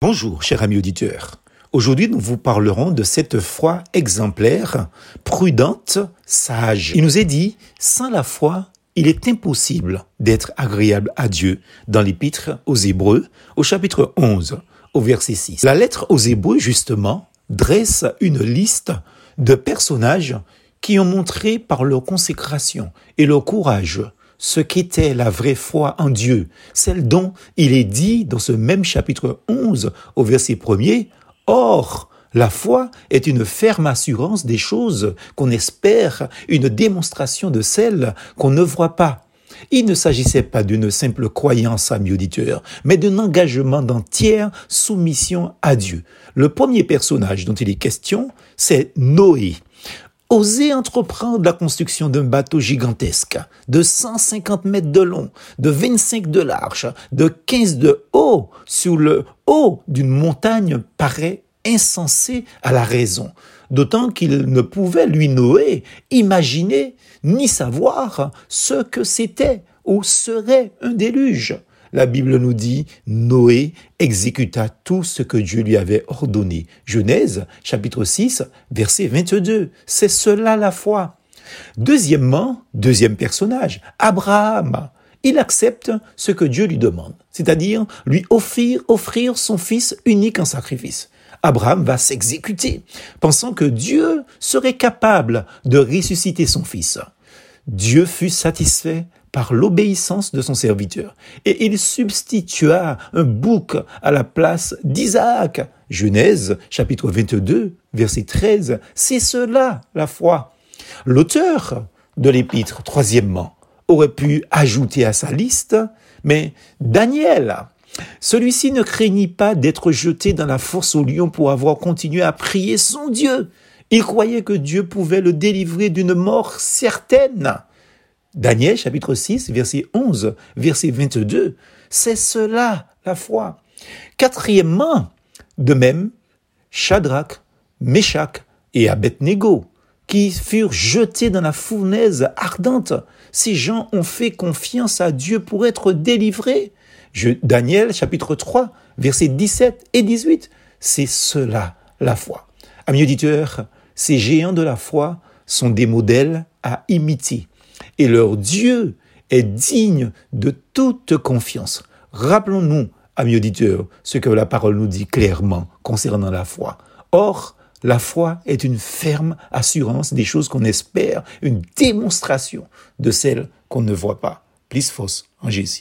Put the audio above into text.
Bonjour, cher ami auditeur. Aujourd'hui, nous vous parlerons de cette foi exemplaire, prudente, sage. Il nous est dit, sans la foi, il est impossible d'être agréable à Dieu dans l'épître aux Hébreux, au chapitre 11, au verset 6. La lettre aux Hébreux, justement, dresse une liste de personnages qui ont montré par leur consécration et leur courage ce qu'était la vraie foi en Dieu, celle dont il est dit dans ce même chapitre 11 au verset 1er, Or, la foi est une ferme assurance des choses qu'on espère, une démonstration de celles qu'on ne voit pas. Il ne s'agissait pas d'une simple croyance, ami auditeur, mais d'un engagement d'entière soumission à Dieu. Le premier personnage dont il est question, c'est Noé. Oser entreprendre la construction d'un bateau gigantesque de 150 mètres de long, de 25 de large, de 15 de haut, sur le haut d'une montagne paraît insensé à la raison, d'autant qu'il ne pouvait, lui Noé, imaginer ni savoir ce que c'était ou serait un déluge. La Bible nous dit, Noé exécuta tout ce que Dieu lui avait ordonné. Genèse, chapitre 6, verset 22. C'est cela la foi. Deuxièmement, deuxième personnage, Abraham. Il accepte ce que Dieu lui demande, c'est-à-dire lui offrir, offrir son fils unique en sacrifice. Abraham va s'exécuter, pensant que Dieu serait capable de ressusciter son fils. Dieu fut satisfait par l'obéissance de son serviteur. Et il substitua un bouc à la place d'Isaac. Genèse chapitre 22 verset 13. C'est cela la foi. L'auteur de l'épître, troisièmement, aurait pu ajouter à sa liste, mais Daniel, celui-ci ne craignit pas d'être jeté dans la force au lion pour avoir continué à prier son Dieu. Il croyait que Dieu pouvait le délivrer d'une mort certaine. Daniel chapitre 6, verset 11, verset 22. C'est cela la foi. Quatrièmement, de même, Shadrach, Meshach et Abednego, qui furent jetés dans la fournaise ardente. Ces gens ont fait confiance à Dieu pour être délivrés. Daniel chapitre 3, verset 17 et 18. C'est cela la foi. Amis auditeurs, ces géants de la foi sont des modèles à imiter et leur Dieu est digne de toute confiance. Rappelons-nous, amis auditeurs, ce que la parole nous dit clairement concernant la foi. Or, la foi est une ferme assurance des choses qu'on espère, une démonstration de celles qu'on ne voit pas. Plus fausse en Jésus.